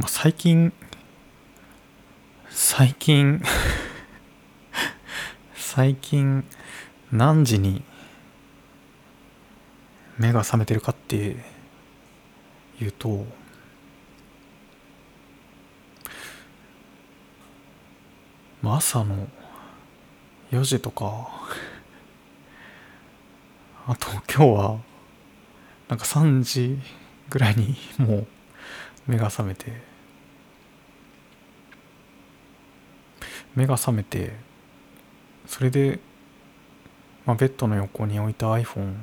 まあ、最近最近最近何時に目が覚めてるかっていうと朝の4時とかあと今日はなんか3時ぐらいにもう目が覚めて目が覚めてそれで、まあ、ベッドの横に置いた iPhone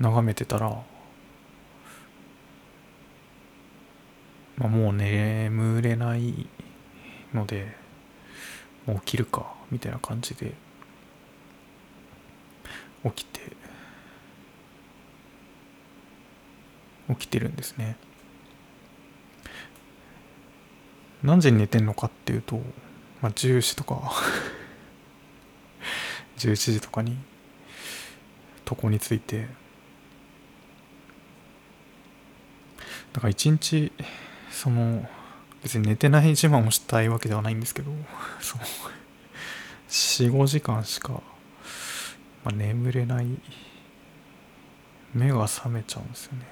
眺めてたら、まあ、もう眠れないのでもう起きるかみたいな感じで起きて起きてるんですね。何時に寝てんのかっていうと、まあ、10時とか 11時とかに床について。だから一日その別に寝てない自慢をしたいわけではないんですけど 45時間しか、まあ、眠れない。目が覚めちゃうんですよね。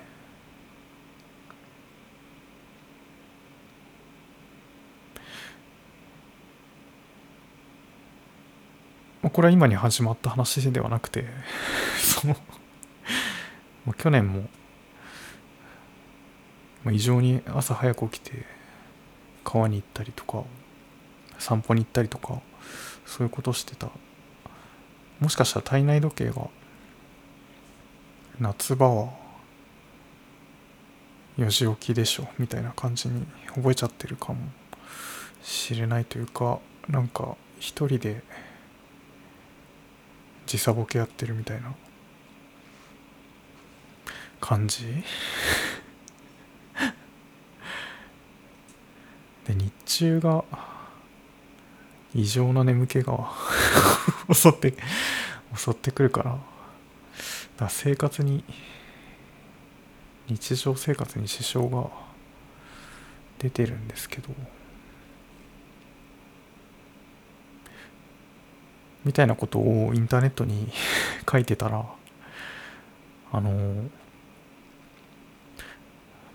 これは今に始まった話ではなくて その去年もまあ、異常に朝早く起きて川に行ったりとか散歩に行ったりとかそういうことしてた。もしかしたら体内時計が夏場は4時起きでしょみたいな感じに覚えちゃってるかもしれないというかなんか一人で時差ボケやってるみたいな感じ？で日中が異常な眠気が 襲って襲ってくるからだから生活に日常生活に支障が出てるんですけど。みたいなことをインターネットに 書いてたらあの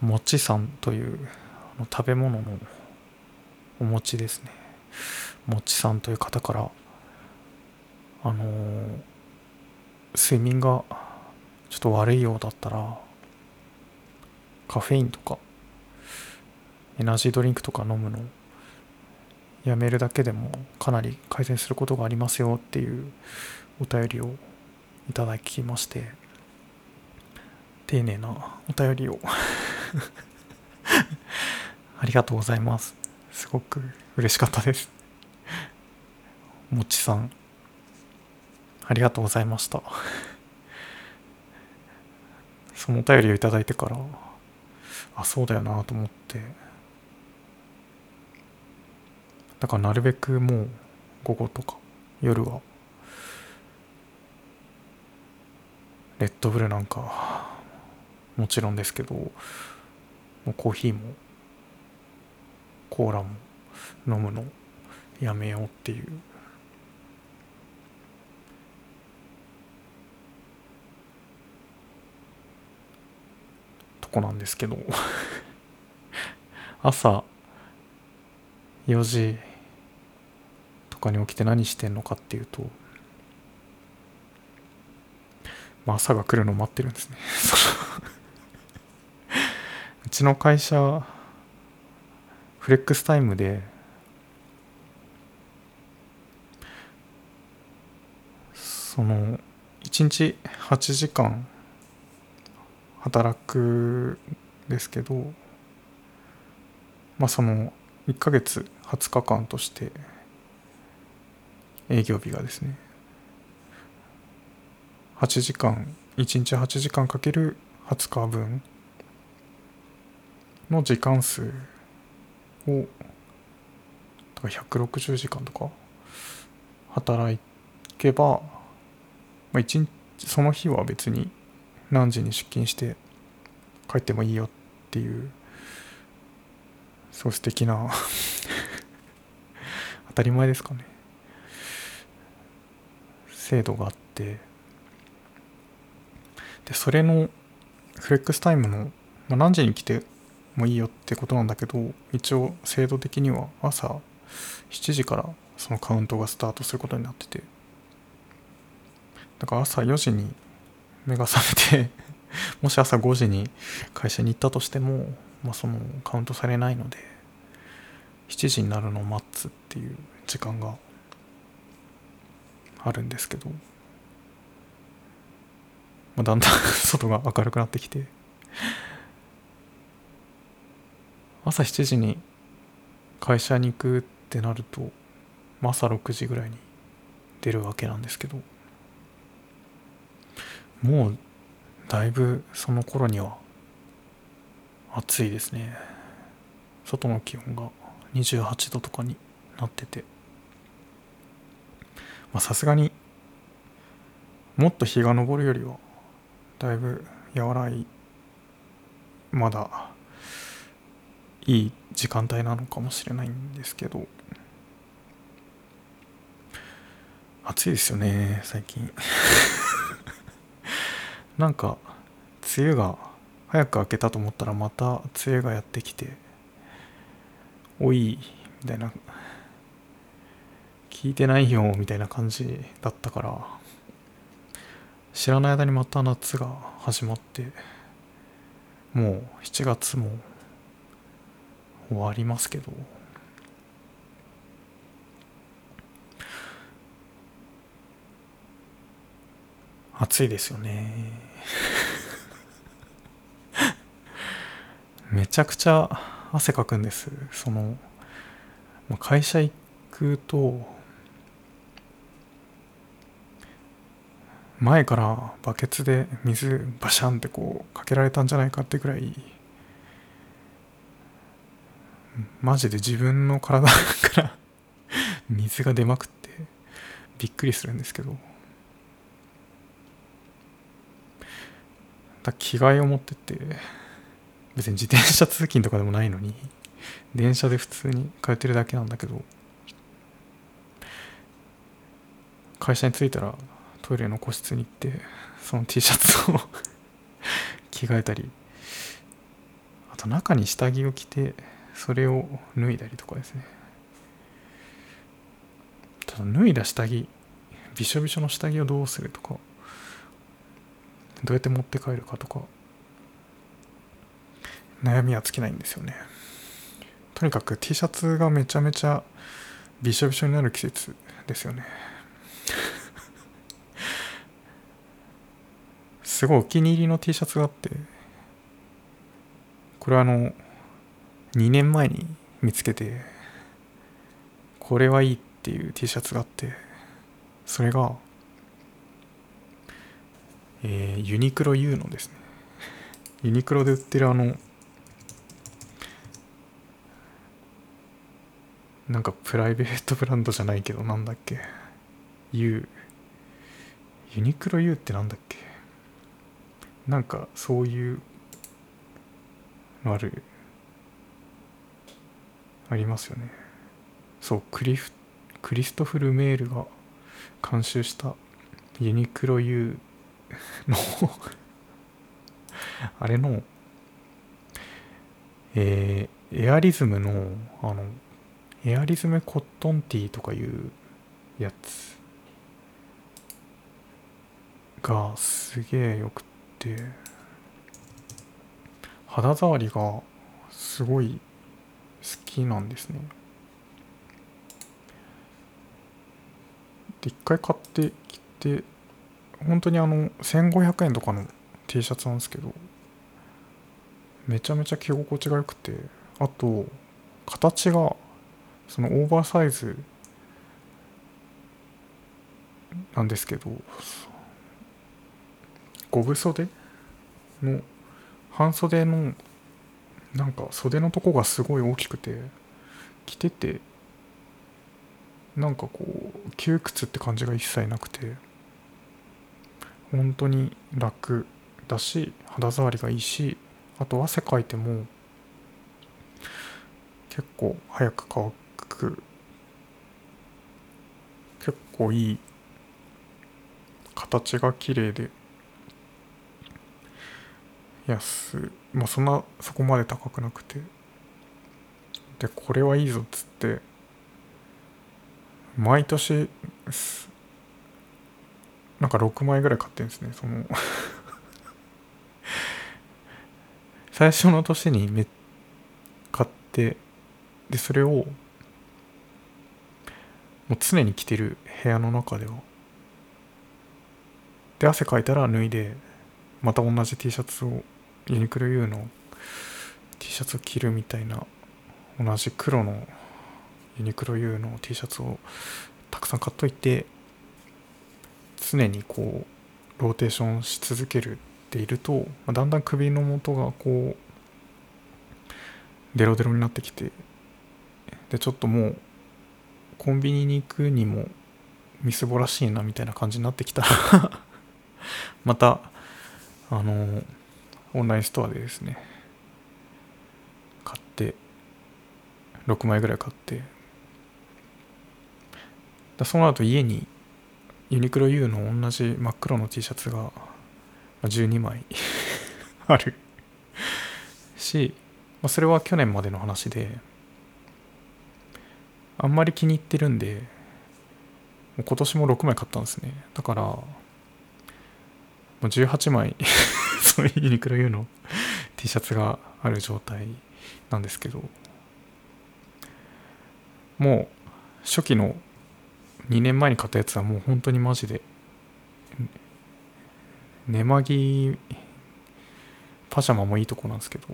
もちさんというあの食べ物のお餅ですね。もちさんという方からあの、睡眠がちょっと悪いようだったらカフェインとかエナジードリンクとか飲むのやめるだけでもかなり改善することがありますよっていうお便りをいただきまして丁寧なお便りを。ありがとうございます。すごく嬉しかったです。もちさん。ありがとうございました。そのお便りをいただいてからあそうだよなと思って。だからなるべくもう午後とか夜はレッドブルなんかもちろんですけどもうコーヒーもコーラも飲むのやめようっていう。とこなんですけど。朝4時とかに起きて何してんのかっていうと、まあ、朝が来るのを待ってるんですね。うちの会社フレックスタイムでその1日8時間働くですけどまあその1ヶ月20日間として営業日がですね8時間1日8時間かける20日分の時間数をだから160時間とか働けば、まあ、1日その日は別に何時に出勤して帰ってもいいよっていうすごい素敵な 当たり前ですかね。制度があってでそれのフレックスタイムの、まあ、何時に来てもいいよってことなんだけど一応制度的には朝7時からそのカウントがスタートすることになってて。だから朝4時に目が覚めて もし朝5時に会社に行ったとしても、まあ、そのカウントされないので7時になるのを待つっていう時間があるんですけど、まあ、だんだん 外が明るくなってきて。朝7時に会社に行くってなると、朝6時ぐらいに出るわけなんですけど。もうだいぶその頃には暑いですね。外の気温が28度とかになってて。さすがにもっと日が昇るよりはだいぶ和らいまだいい時間帯なのかもしれないんですけど。暑いですよね最近。なんか梅雨が早く明けたと思ったらまた梅雨がやってきておいみたいな聞いてないよみたいな感じだったから。知らない間にまた夏が始まってもう7月も終わりますけど。暑いですよね。めちゃくちゃ汗かくんです。その会社行くと前からバケツで水バシャンってこうかけられたんじゃないかってくらいマジで自分の体から 水が出まくってびっくりするんですけど。だ着替えを持ってって別に自転車通勤とかでもないのに電車で普通に通ってるだけなんだけど会社に着いたらトイレの個室に行ってその T シャツを 着替えたりあと中に下着を着てそれを脱いだりとかですね。ただ脱いだ下着びしょびしょの下着をどうするとかどうやって持って帰るかとか悩みは尽きないんですよね。とにかく T シャツがめちゃめちゃびしょびしょになる季節ですよね。すごいお気に入りの T シャツがあってこれあの2年前に見つけてこれはいいっていう T シャツがあってそれがえー、ユニクロ U のですね。ユニクロで売ってるあのなんかプライベートブランドじゃないけどなんだっけ？U ユニクロ U ってなんだっけ？なんかそういうあるありますよね。そうクリフクリストフル・メールが監修したユニクロ U の あれのえー、エアリズムのあのエアリズムコットンティーとかいうやつがすげえよくて肌触りがすごい好きなんですね。で一回買ってきて本当にあの1500円とかの T シャツなんですけどめちゃめちゃ着心地が良くてあと形がそのオーバーサイズなんですけど五分袖の半袖のなんか袖のとこがすごい大きくて着ててなんかこう窮屈って感じが一切なくて本当に楽だし肌触りがいいしあと汗かいても結構早く乾く。結構いい形が綺麗で。安まあそんなそこまで高くなくて。でこれはいいぞっつって毎年なんか6枚ぐらい買ってるんですねその。最初の年にめ買ってでそれをもう常に着てる部屋の中では。で汗かいたら脱いでまた同じ T シャツをユニクロ U の T シャツを着るみたいな同じ黒のユニクロ U の T シャツをたくさん買っといて常にこうローテーションし続けるっていると、まだんだん首の元がこうデロデロになってきてでちょっともうコンビニに行くにもみすぼらしいなみたいな感じになってきたら またあのオンラインストアでですね買って6枚ぐらい買って。だそうなると家にユニクロ U の同じ真っ黒の T シャツが12枚 あるし、まあ、それは去年までの話であんまり気に入ってるんで今年も6枚買ったんですね。だからもう18枚そういうユニクロ U の T シャツがある状態なんですけどもう初期の2年前に買ったやつはもう本当にマジで寝間着パジャマもいいとこなんですけど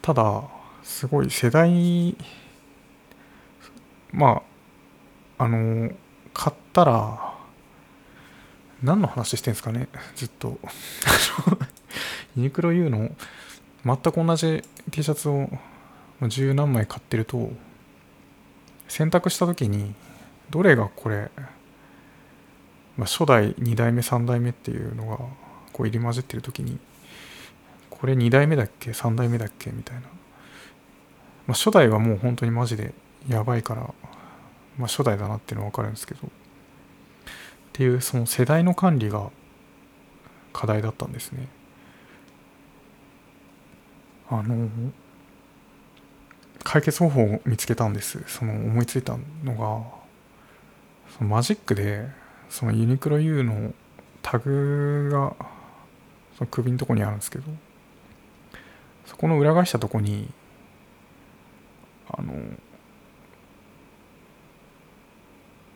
ただすごい世代まああの買ったら何の話してんですかね？ずっと。ユニクロ U の全く同じ T シャツを十何枚買ってると選択した時にどれがこれ、まあ、初代2代目3代目っていうのがこう入り混じってる時にこれ2代目だっけ？3代目だっけ？みたいな、まあ、初代はもう本当にマジでやばいから、まあ、初代だなっていうのは分かるんですけど。っていうその世代の管理が課題だったんですね。あの解決方法を見つけたんです。その思いついたのがそのマジックでそのユニクロ U のタグがその首のとこにあるんですけどそこの裏返したとこにあの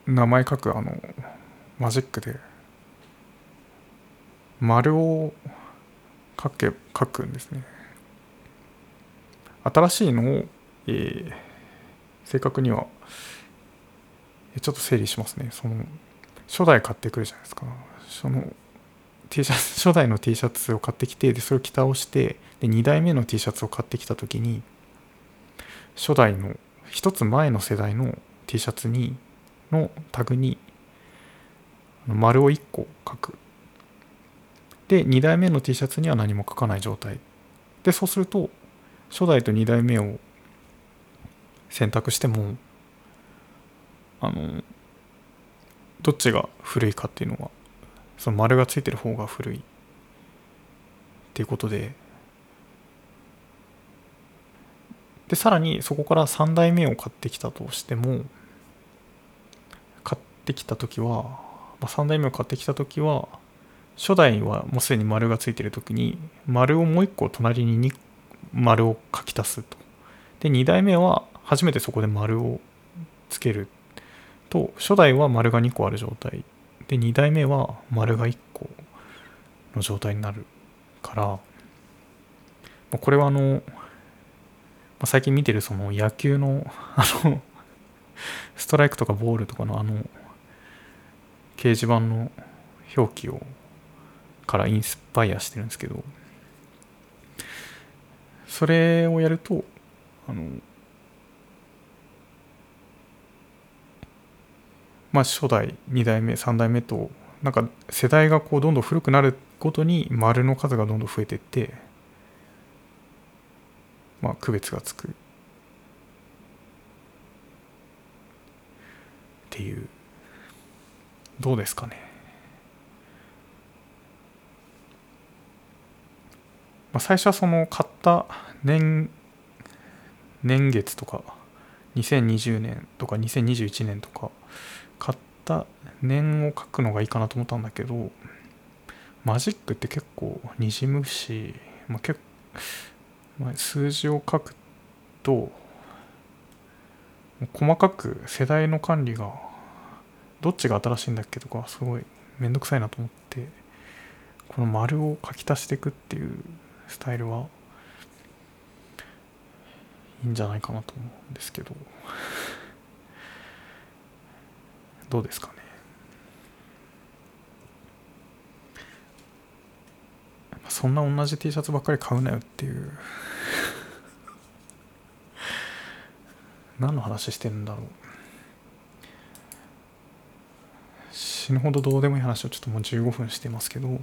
名前書くあのマジックで。丸を書け書くんですね。新しいのをえー、正確にはちょっと整理しますね。その初代買ってくるじゃないですか。その T シャツ 初代の T シャツを買ってきてでそれを着倒してで2代目の T シャツを買ってきた時に初代の一つ前の世代の T シャツにのタグに丸を1個書く。で2代目の T シャツには何も書かない状態。でそうすると初代と2代目を選択してもあのどっちが古いかっていうのはその丸がついてる方が古い。っていうことで。でさらにそこから3代目を買ってきたとしても買ってきた時は、3代目を買ってきた時は初代はもうすでに丸がついてる時に丸をもう一個隣に丸を書き足すと。で2代目は初めてそこで丸をつけると。初代は丸が2個ある状態。で2代目は丸が1個の状態になるから。これはあの最近見てるその野球のあのストライクとかボールとかのあの掲示板の表記をからインスパイアしてるんですけどそれをやるとあのまあ、初代2代目3代目となんか世代がこうどんどん古くなるごとに丸の数がどんどん増えていってまあ区別がつく。っていう。どうですかね。まあ最初はその買った年年月とか2020年とか2021年とか買った年を書くのがいいかなと思ったんだけどマジックって結構にじむし、まあ、結まあ、数字を書くと細かく世代の管理がどっちが新しいんだっけとかすごいめんどくさいなと思ってこの丸を書き足していくっていうスタイルはいいんじゃないかなと思うんですけど。どうですかね。そんな同じ T シャツばっかり買うなよっていう。何の話してるんだろう。死ぬほどどうでもいい話をちょっともう15分してますけど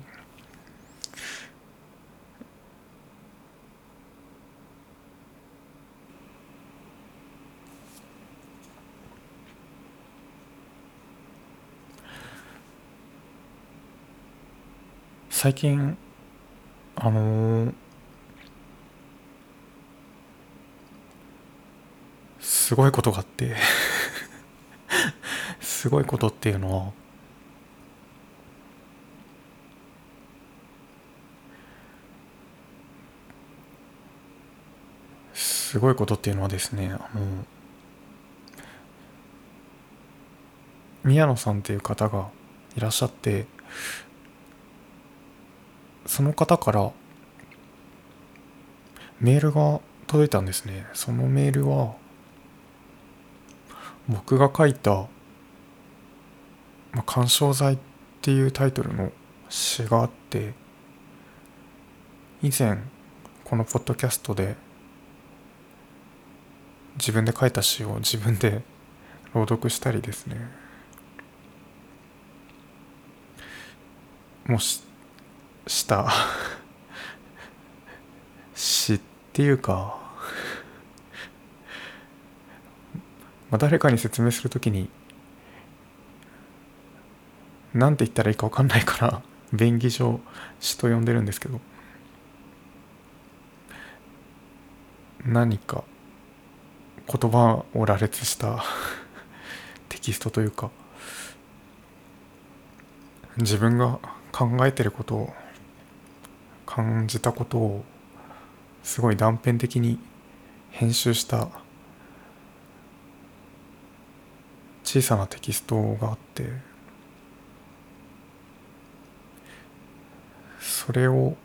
最近あのー、すごいことがあって すごいことっていうのはすごいことっていうのはですねあの宮野さんっていう方がいらっしゃってその方からメールが届いたんですね。そのメールは僕が書いた「まあ、干渉剤」っていうタイトルの詩があって以前このポッドキャストで自分で書いた詩を自分で 朗読したりですね。もしした。詩っていうか まあ誰かに説明するときに何て言ったらいいか分かんないから便宜上詩と呼んでるんですけど何か言葉を羅列した テキストというか自分が考えてることを感じたことをすごい断片的に編集した小さなテキストがあってそれを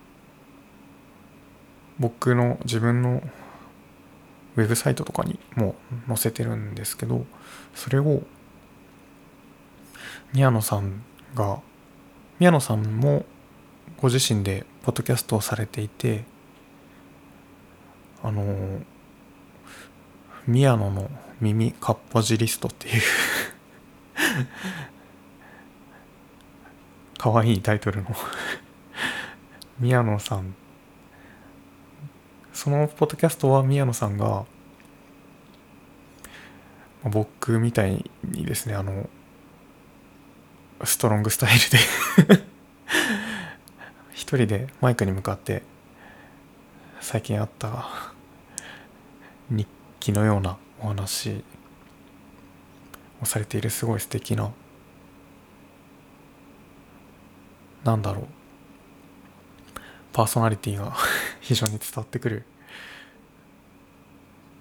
僕の自分のウェブサイトとかにも載せてるんですけどそれを宮野さんが宮野さんもご自身でポッドキャストをされていてあの宮野の耳かっぽじリストっていうかわいいタイトルの宮野さんそのポッドキャストは宮野さんが僕みたいにですねあのストロングスタイルで 一人でマイクに向かって最近あった日記のようなお話をされているすごい素敵ななんだろうパーソナリティが非常に伝わってくる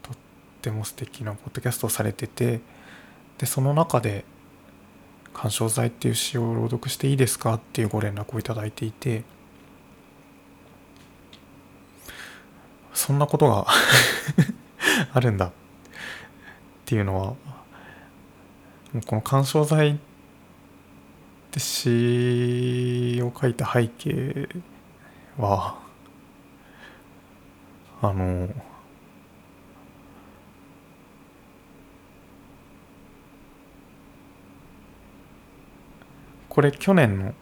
とっても素敵なポッドキャストをされててでその中で干渉剤っていう詩を朗読していいですか？っていうご連絡をいただいていてそんなことが あるんだっていうのはもうこの干渉剤って詩を書いた背景はあのこれ去年の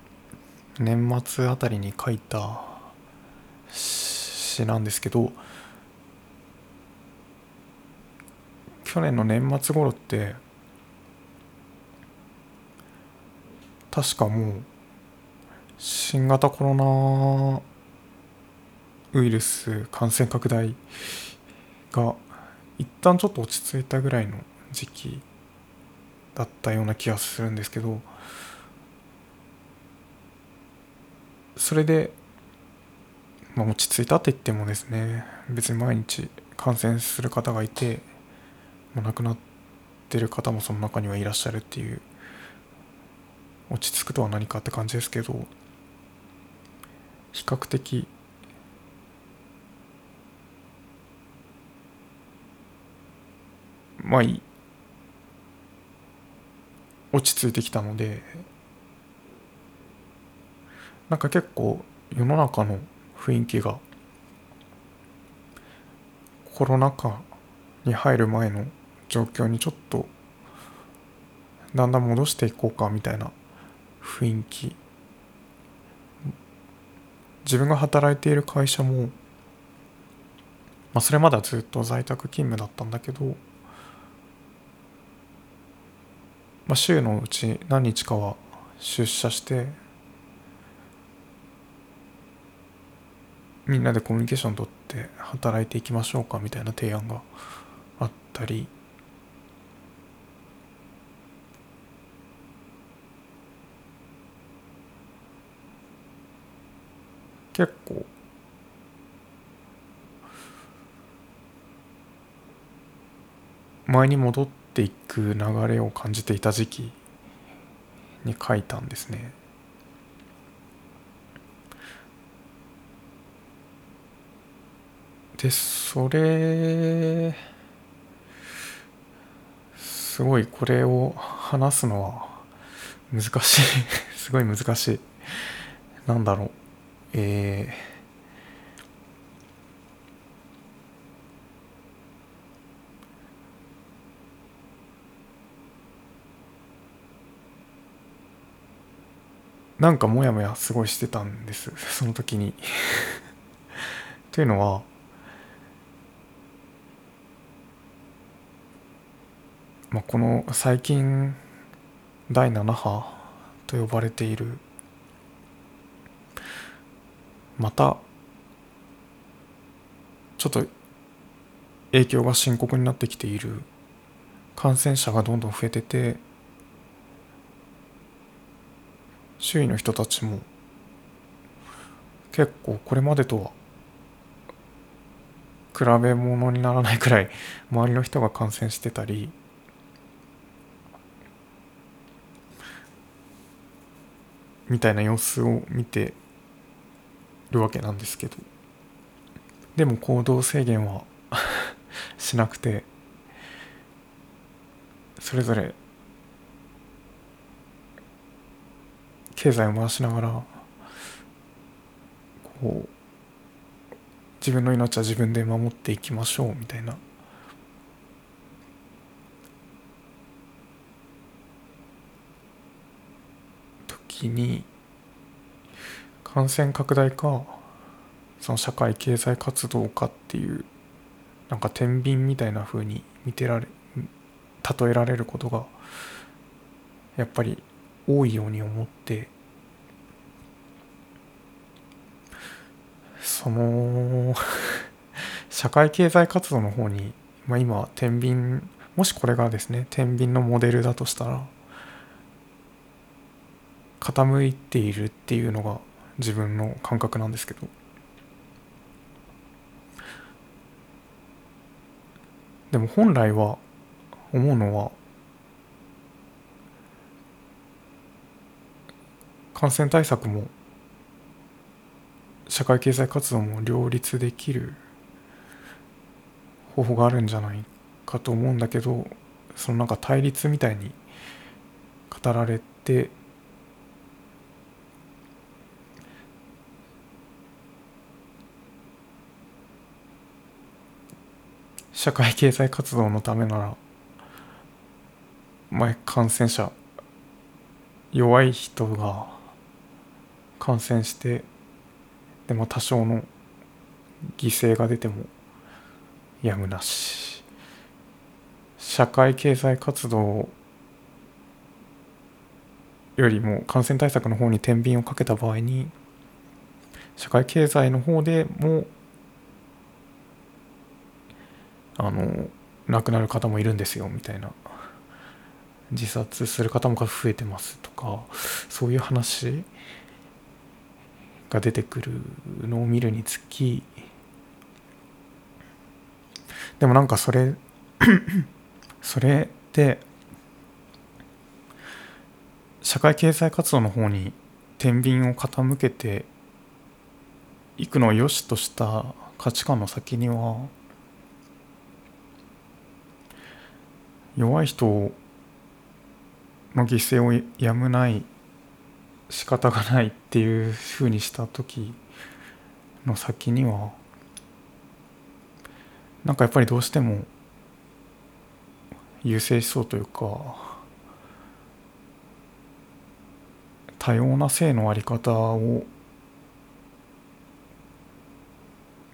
年末あたりに書いた詩なんですけど去年の年末頃って確かもう新型コロナウイルス感染拡大が一旦ちょっと落ち着いたぐらいの時期だったような気がするんですけどそれで、まあ、落ち着いたって言ってもですね別に毎日感染する方がいて、まあ、亡くなってる方もその中にはいらっしゃるっていう落ち着くとは何かって感じですけど比較的まあ落ち着いてきたのでなんか結構世の中の雰囲気がコロナ禍に入る前の状況にちょっとだんだん戻していこうかみたいな雰囲気。自分が働いている会社も、まあ、それまではずっと在宅勤務だったんだけど、まあ、週のうち何日かは出社してみんなでコミュニケーション取って働いていきましょうかみたいな提案があったり結構前に戻ってていく流れを感じていた時期に書いたんですね。でそれすごいこれを話すのは難しい。すごい難しい。なんだろう。えー、なんかモヤモヤすごいしてたんです その時に。というのはまあ、この最近第7波と呼ばれているまたちょっと影響が深刻になってきている感染者がどんどん増えてて周囲の人たちも結構これまでとは比べ物にならないくらい周りの人が感染してたりみたいな様子を見てるわけなんですけど。でも行動制限は しなくてそれぞれ経済を回しながらこう自分の命は自分で守っていきましょうみたいな。時に感染拡大かその社会経済活動かっていうなんか天秤みたいな風に見てられ例えられることがやっぱり多いように思ってその社会経済活動の方に、まあ、今天秤もしこれがですね天秤のモデルだとしたら傾いているっていうのが自分の感覚なんですけどでも本来は思うのは感染対策も社会経済活動も両立できる方法があるんじゃないかと思うんだけどそのなんか対立みたいに語られて社会経済活動のためなら前感染者弱い人が感染してでも多少の犠牲が出てもやむなし。社会経済活動よりも感染対策の方に天秤をかけた場合に社会経済の方でもあの亡くなる方もいるんですよみたいな。自殺する方も増えてますとかそういう話が出てくるのを見るにつきでもなんかそれ それで社会経済活動の方に天秤を傾けていくのを良しとした価値観の先には弱い人の犠牲をやむない仕方がないっていうふうにした時の先にはなんかやっぱりどうしても優勢思想というか多様な性のあり方を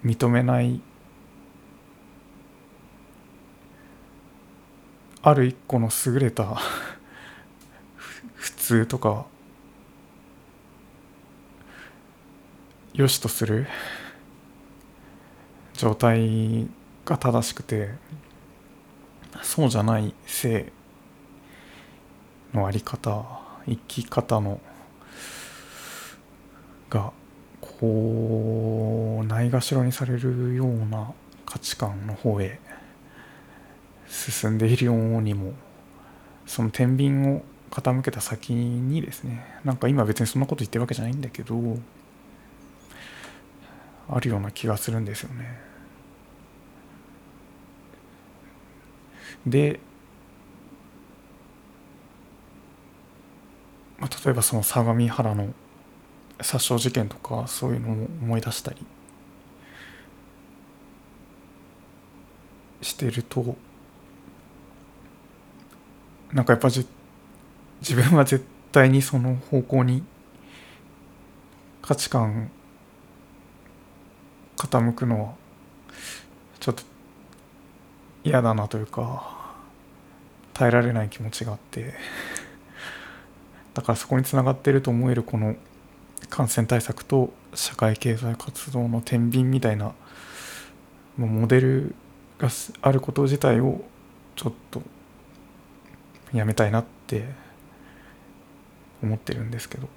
認めないある一個の優れた 普通とか良しとする状態が正しくてそうじゃない性のあり方生き方のがこうないがしろにされるような価値観の方へ進んでいるようにもその天秤を傾けた先にですねなんか今別にそんなこと言ってるわけじゃないんだけどあるような気がするんですよね。で、まあ、例えばその相模原の殺傷事件とかそういうのを思い出したりしてるとなんかやっぱじ自分は絶対にその方向に価値観傾くのはちょっと嫌だなというか耐えられない気持ちがあって。だからそこにつながっていると思えるこの感染対策と社会経済活動の天秤みたいなモデルがあること自体をちょっとやめたいなって思ってるんですけど。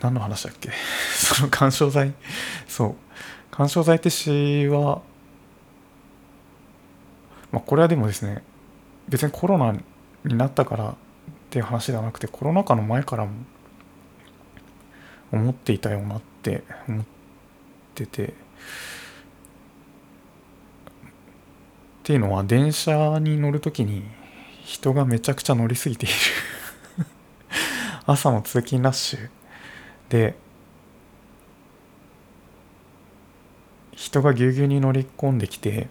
何の話だっけ？その緩衝材そう。緩衝材って詩はまあこれはでもですね別にコロナになったからっていう話ではなくてコロナ禍の前からも思っていたよなって思っててっていうのは電車に乗る時に人がめちゃくちゃ乗りすぎている。朝の通勤ラッシュ。で人がぎゅうぎゅうに乗り込んできて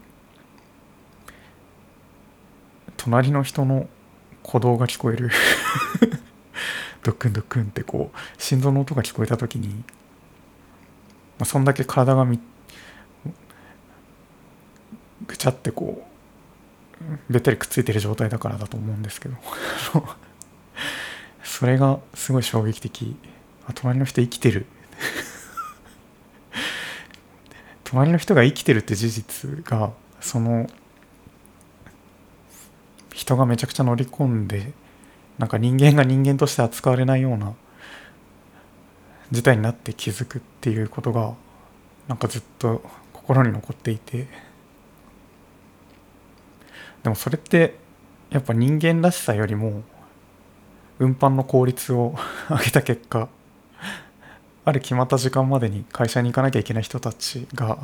隣の人の鼓動が聞こえる。ドックンドックンってこう心臓の音が聞こえた時に、まあ、そんだけ体がみぐちゃってこうべったりくっついてる状態だからだと思うんですけど。それがすごい衝撃的あ隣の人生きてる。隣の人が生きてるって事実がその人がめちゃくちゃ乗り込んでなんか人間が人間として扱われないような事態になって気づくっていうことがなんかずっと心に残っていて。でもそれってやっぱ人間らしさよりも運搬の効率を上げた結果ある決まった時間までに会社に行かなきゃいけない人たちが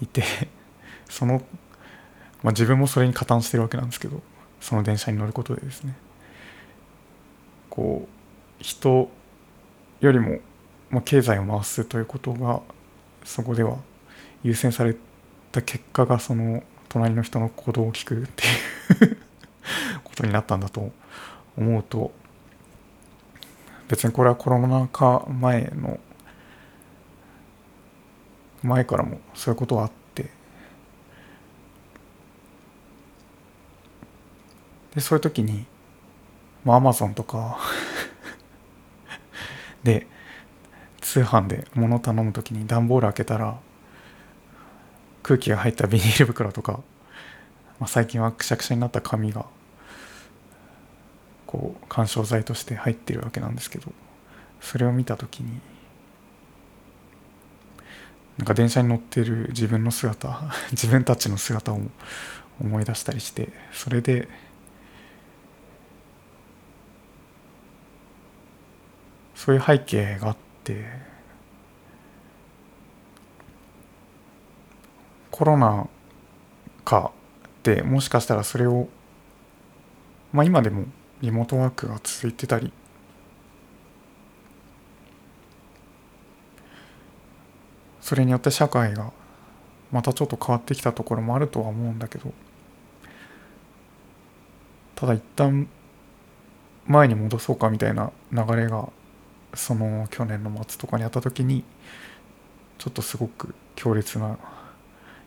いて その、まあ、自分もそれに加担してるわけなんですけどその電車に乗ることでですね。こう人よりも、まあ、経済を回すということがそこでは優先された結果がその隣の人の行動を聞くっていう ことになったんだと思うと別にこれはコロナ禍前の前からもそういうことはあって。でそういう時にまあアマゾンとか で通販で物を頼む時に段ボール開けたら空気が入ったビニール袋とか、まあ、最近はくしゃくしゃになった紙がこう緩衝材として入ってるわけなんですけどそれを見た時になんか電車に乗ってる自分の姿 自分たちの姿を思い出したりしてそれでそういう背景があってコロナ禍でもしかしたらそれをまあ今でもリモートワークが続いてたり。それによって社会がまたちょっと変わってきたところもあるとは思うんだけど。ただ一旦前に戻そうかみたいな流れがその去年の末とかにあった時にちょっとすごく強烈な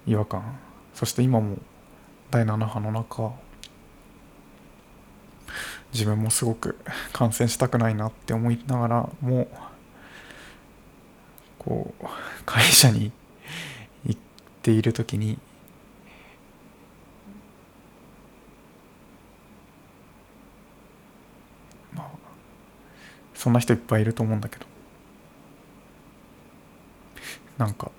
違和感。そして今も第7波の中自分もすごく感染したくないなって思いながらもこう会社に行っている時にまあそんな人いっぱいいると思うんだけど。なんか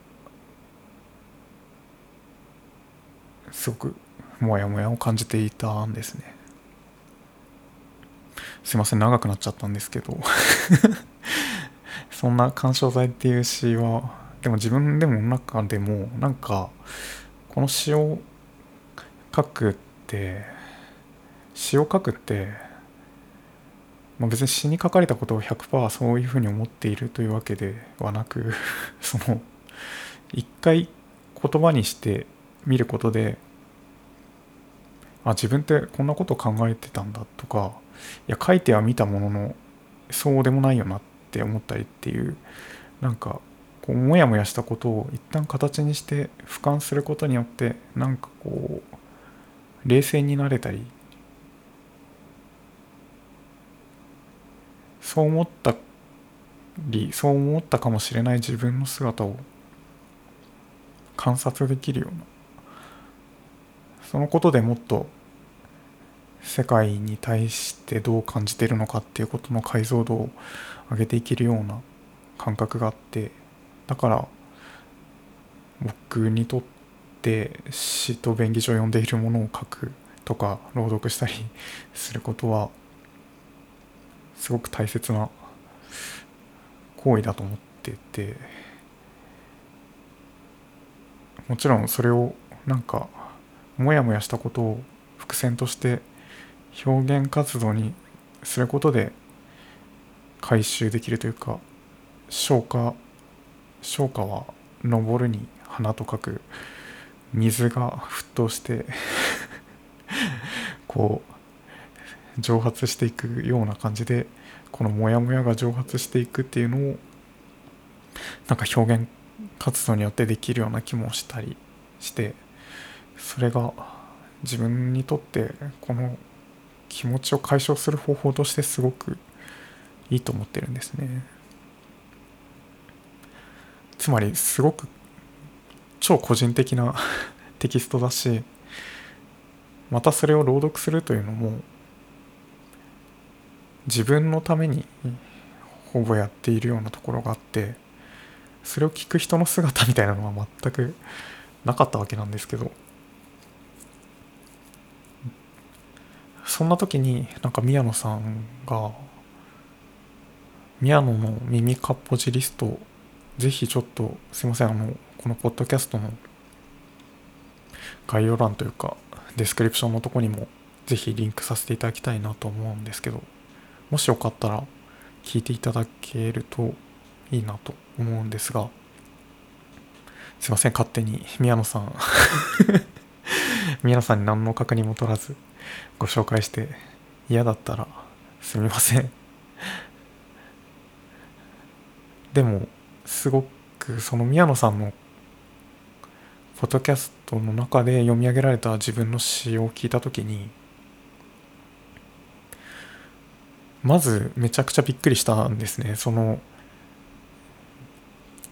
すごくモヤモヤを感じていたんですね。すいません長くなっちゃったんですけど。そんな干渉剤っていう詩はでも自分でも中でもなんかこの詩を書くって詩を書くって、まあ、別に詩に書かれたことを100%そういうふうに思っているというわけではなく その一回言葉にして見ることであ自分ってこんなこと考えてたんだとかいや書いては見たもののそうでもないよなって思ったりっていうなんかこうモヤモヤしたことを一旦形にして俯瞰することによってなんかこう冷静になれたりそう思ったりそう思ったかもしれない自分の姿を観察できるようなそのことでもっと世界に対してどう感じてるのかっていうことの解像度を上げていけるような感覚があってだから僕にとって詩と便宜上読んでいるものを書くとか朗読したりすることはすごく大切な行為だと思っててもちろんそれをなんかモヤモヤしたことを伏線として表現活動にすることで回収できるというか消化消化は登るに花と書く水が沸騰して こう蒸発していくような感じでこのモヤモヤが蒸発していくっていうのをなんか表現活動によってできるような気もしたりしてそれが自分にとってこの気持ちを解消する方法としてすごくいいと思ってるんですね。つまりすごく超個人的な テキストだしまたそれを朗読するというのも自分のためにほぼやっているようなところがあってそれを聞く人の姿みたいなのは全くなかったわけなんですけどそんな時になんか宮野さんが宮野の耳かっぽじリストぜひちょっとすいませんあのこのポッドキャストの概要欄というかデスクリプションのとこにもぜひリンクさせていただきたいなと思うんですけどもしよかったら聞いていただけるといいなと思うんですがすいません勝手に宮野さん。宮野さんに何の確認も取らず。ご紹介して嫌だったらすみません。でもすごくその宮野さんのポッドキャストの中で読み上げられた自分の詩を聞いた時にまずめちゃくちゃびっくりしたんですね。その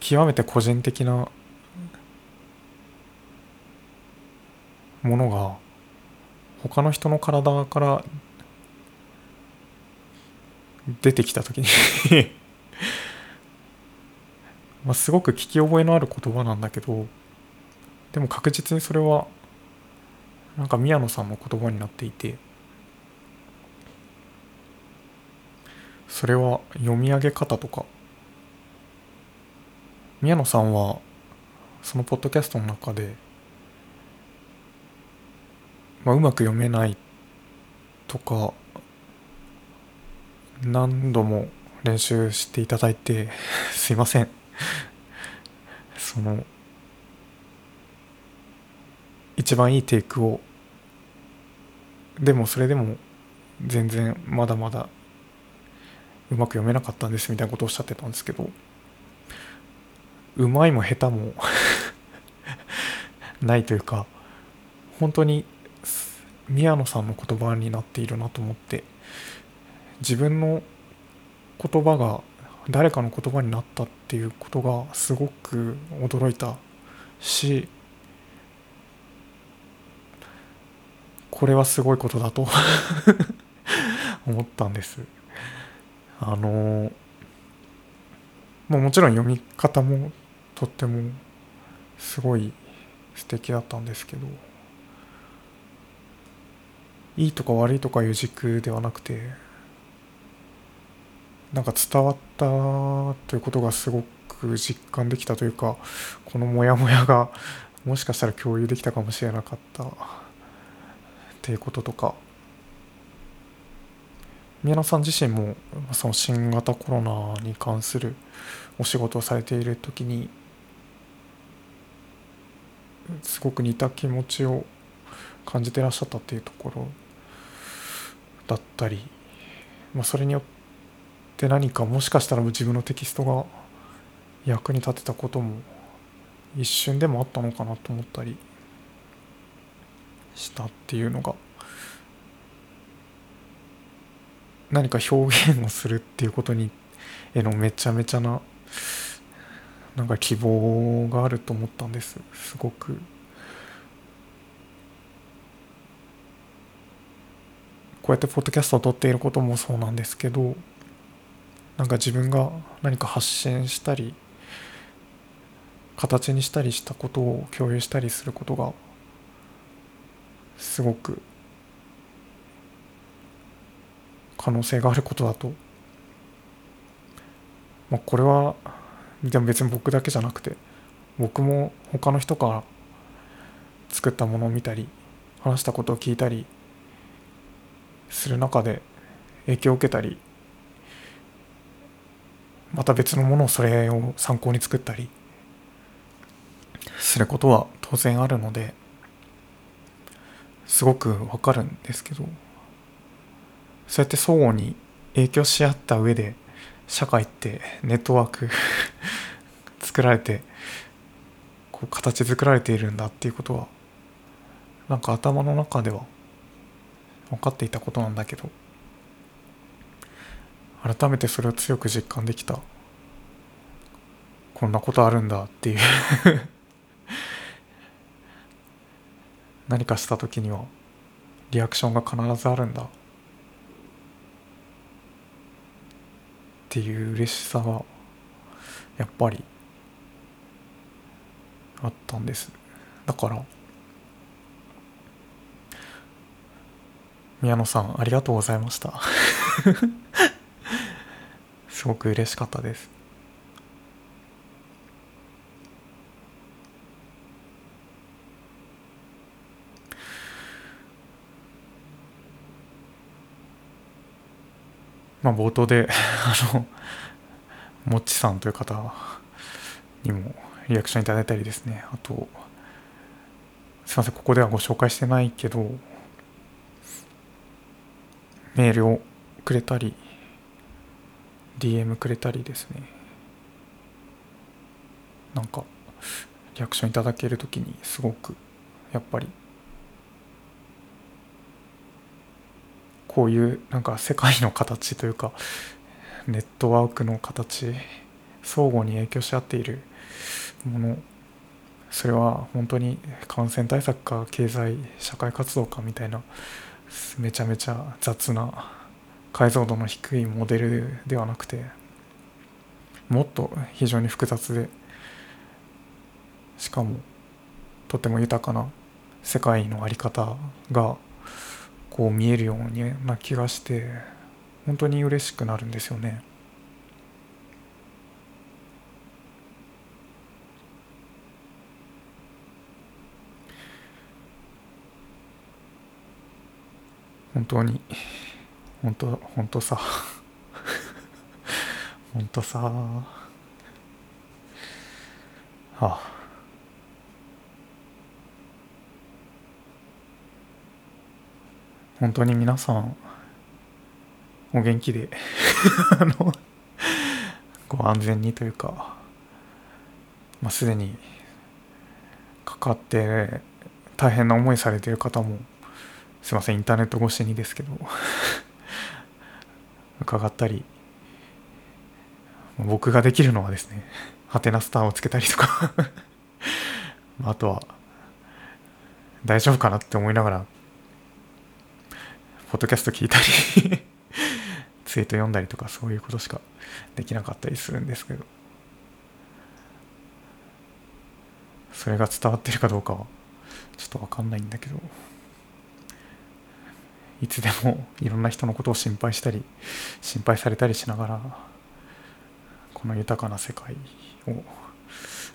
極めて個人的なものが他の人の体から出てきた時に まあすごく聞き覚えのある言葉なんだけどでも確実にそれはなんか宮野さんの言葉になっていてそれは読み上げ方とか宮野さんはそのポッドキャストの中で、まあ、うまく読めないとか何度も練習していただいて すいません。その一番いいテイクをでもそれでも全然まだまだうまく読めなかったんですみたいなことをおっしゃってたんですけどうまいも下手も ないというか本当に宮野さんの言葉になっているなと思って自分の言葉が誰かの言葉になったっていうことがすごく驚いたしこれはすごいことだと 思ったんです。あのももちろん読み方もとってもすごい素敵だったんですけどいいとか悪いとかいう軸ではなくてなんか伝わったということがすごく実感できたというかこのモヤモヤがもしかしたら共有できたかもしれなかった。っていうこととか。宮野さん自身もその新型コロナに関するお仕事をされている時にすごく似た気持ちを感じてらっしゃったっていうところだったり、まあ、それによって何かもしかしたら自分のテキストが役に立てたことも一瞬でもあったのかなと思ったりしたっていうのが何か表現をするっていうことにへのめちゃめちゃななんか希望があると思ったんです。すごくこうやってポッドキャストを撮っていることもそうなんですけどなんか自分が何か発信したり形にしたりしたことを共有したりすることがすごく可能性があることだと、まあ、これはでも別に僕だけじゃなくて僕も他の人から作ったものを見たり話したことを聞いたりする中で影響を受けたりまた別のものをそれを参考に作ったりすることは当然あるのですごくわかるんですけどそうやって相互に影響し合った上で社会ってネットワーク 作られてこう形作られているんだっていうことはなんか頭の中では分かっていたことなんだけど。改めてそれを強く実感できた。こんなことあるんだっていう。何かした時にはリアクションが必ずあるんだ。っていう嬉しさがやっぱりあったんです。だから宮野さんありがとうございました。すごく嬉しかったです。まあ、冒頭で あのもっちさんという方にもリアクションいただいたりですね。あとすいませんここではご紹介してないけどメールをくれたり DM くれたりですね。なんかリアクションいただけるときにすごくやっぱりこういうなんか世界の形というかネットワークの形相互に影響し合っているもの。それは本当に感染対策か経済社会活動かみたいなめちゃめちゃ雑な解像度の低いモデルではなくてもっと非常に複雑でしかもとても豊かな世界の在り方がこう見えるような気がして本当に嬉しくなるんですよね。本当に。本当本当さ。本当さ。ああ。本当に皆さんお元気で あのご安全にというか、まあ、すでにかかって大変な思いされている方もすいませんインターネット越しにですけど。伺ったり。僕ができるのはですねハテナスターをつけたりとか。あとは大丈夫かなって思いながらポッドキャスト聞いたり。ツイート読んだりとかそういうことしかできなかったりするんですけど。それが伝わってるかどうかはちょっと分かんないんだけど。いつでもいろんな人のことを心配したり心配されたりしながらこの豊かな世界を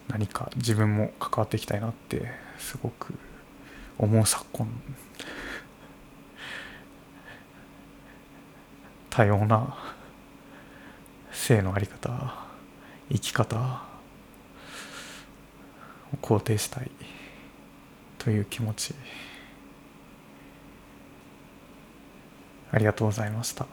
何か自分も関わっていきたいなってすごく思う昨今。多様な性の在り方生き方を肯定したいという気持ち。ありがとうございました。